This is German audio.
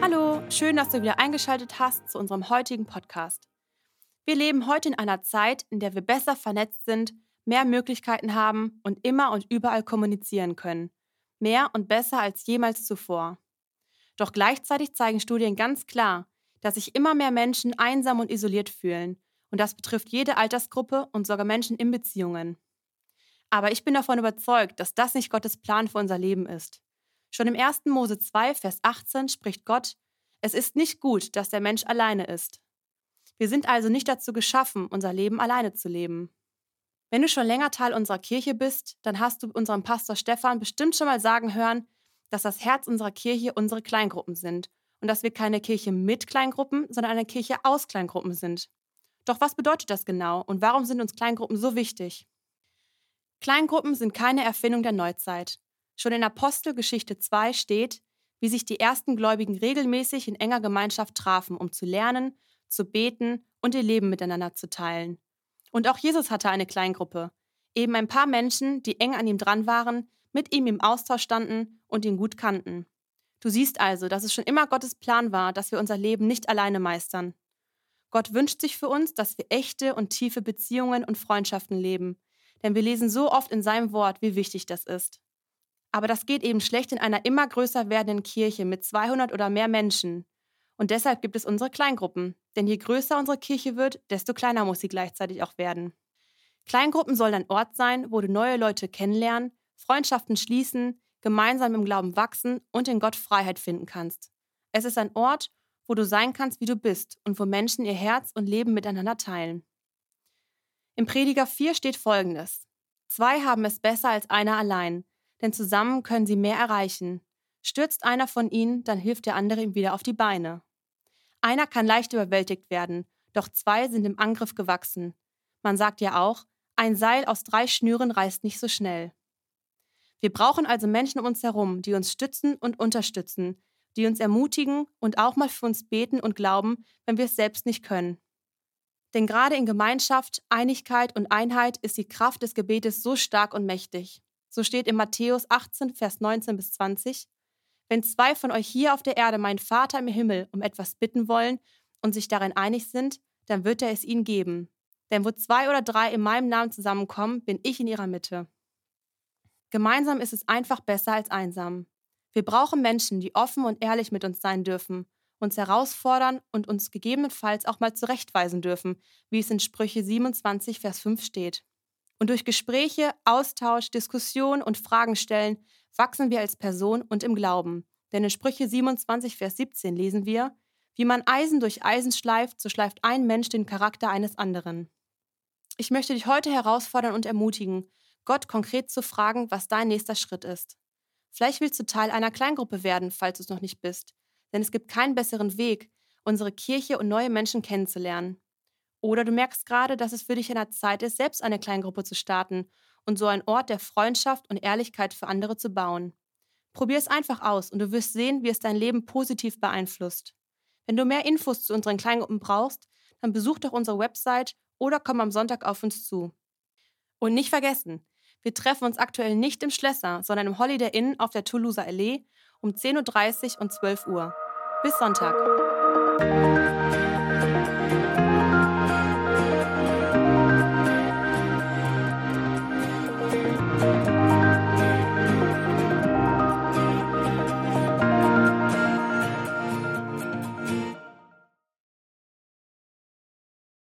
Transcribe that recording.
Hallo, schön, dass du wieder eingeschaltet hast zu unserem heutigen Podcast. Wir leben heute in einer Zeit, in der wir besser vernetzt sind, mehr Möglichkeiten haben und immer und überall kommunizieren können. Mehr und besser als jemals zuvor. Doch gleichzeitig zeigen Studien ganz klar, dass sich immer mehr Menschen einsam und isoliert fühlen. Und das betrifft jede Altersgruppe und sogar Menschen in Beziehungen. Aber ich bin davon überzeugt, dass das nicht Gottes Plan für unser Leben ist. Schon im 1. Mose 2, Vers 18 spricht Gott, es ist nicht gut, dass der Mensch alleine ist. Wir sind also nicht dazu geschaffen, unser Leben alleine zu leben. Wenn du schon länger Teil unserer Kirche bist, dann hast du unserem Pastor Stefan bestimmt schon mal sagen hören, dass das Herz unserer Kirche unsere Kleingruppen sind und dass wir keine Kirche mit Kleingruppen, sondern eine Kirche aus Kleingruppen sind. Doch was bedeutet das genau und warum sind uns Kleingruppen so wichtig? Kleingruppen sind keine Erfindung der Neuzeit. Schon in Apostelgeschichte 2 steht, wie sich die ersten Gläubigen regelmäßig in enger Gemeinschaft trafen, um zu lernen, zu beten und ihr Leben miteinander zu teilen. Und auch Jesus hatte eine Kleingruppe, eben ein paar Menschen, die eng an ihm dran waren, mit ihm im Austausch standen und ihn gut kannten. Du siehst also, dass es schon immer Gottes Plan war, dass wir unser Leben nicht alleine meistern. Gott wünscht sich für uns, dass wir echte und tiefe Beziehungen und Freundschaften leben, denn wir lesen so oft in seinem Wort, wie wichtig das ist. Aber das geht eben schlecht in einer immer größer werdenden Kirche mit 200 oder mehr Menschen. Und deshalb gibt es unsere Kleingruppen, denn je größer unsere Kirche wird, desto kleiner muss sie gleichzeitig auch werden. Kleingruppen sollen ein Ort sein, wo du neue Leute kennenlernen, Freundschaften schließen, gemeinsam im Glauben wachsen und in Gott Freiheit finden kannst. Es ist ein Ort, wo du sein kannst, wie du bist und wo Menschen ihr Herz und Leben miteinander teilen. Im Prediger 4 steht folgendes: Zwei haben es besser als einer allein, denn zusammen können sie mehr erreichen. Stürzt einer von ihnen, dann hilft der andere ihm wieder auf die Beine. Einer kann leicht überwältigt werden, doch zwei sind im Angriff gewachsen. Man sagt ja auch, ein Seil aus drei Schnüren reißt nicht so schnell. Wir brauchen also Menschen um uns herum, die uns stützen und unterstützen, die uns ermutigen und auch mal für uns beten und glauben, wenn wir es selbst nicht können. Denn gerade in Gemeinschaft, Einigkeit und Einheit ist die Kraft des Gebetes so stark und mächtig. So steht in Matthäus 18, Vers 19 bis 20, Wenn zwei von euch hier auf der Erde meinen Vater im Himmel um etwas bitten wollen und sich darin einig sind, dann wird er es ihnen geben. Denn wo zwei oder drei in meinem Namen zusammenkommen, bin ich in ihrer Mitte. Gemeinsam ist es einfach besser als einsam. Wir brauchen Menschen, die offen und ehrlich mit uns sein dürfen, uns herausfordern und uns gegebenenfalls auch mal zurechtweisen dürfen, wie es in Sprüche 27, Vers 5 steht. Und durch Gespräche, Austausch, Diskussion und Fragen stellen wachsen wir als Person und im Glauben. Denn in Sprüche 27, Vers 17 lesen wir, wie man Eisen durch Eisen schleift, so schleift ein Mensch den Charakter eines anderen. Ich möchte dich heute herausfordern und ermutigen, Gott konkret zu fragen, was dein nächster Schritt ist. Vielleicht willst du Teil einer Kleingruppe werden, falls du es noch nicht bist, denn es gibt keinen besseren Weg, unsere Kirche und neue Menschen kennenzulernen. Oder du merkst gerade, dass es für dich an der Zeit ist, selbst eine Kleingruppe zu starten und so einen Ort der Freundschaft und Ehrlichkeit für andere zu bauen. Probier es einfach aus und du wirst sehen, wie es dein Leben positiv beeinflusst. Wenn du mehr Infos zu unseren Kleingruppen brauchst, dann besuch doch unsere Website oder komm am Sonntag auf uns zu. Und nicht vergessen, wir treffen uns aktuell nicht im Schlösser, sondern im Holiday Inn auf der Toulouser Allee um 10.30 Uhr und 12 Uhr. Bis Sonntag.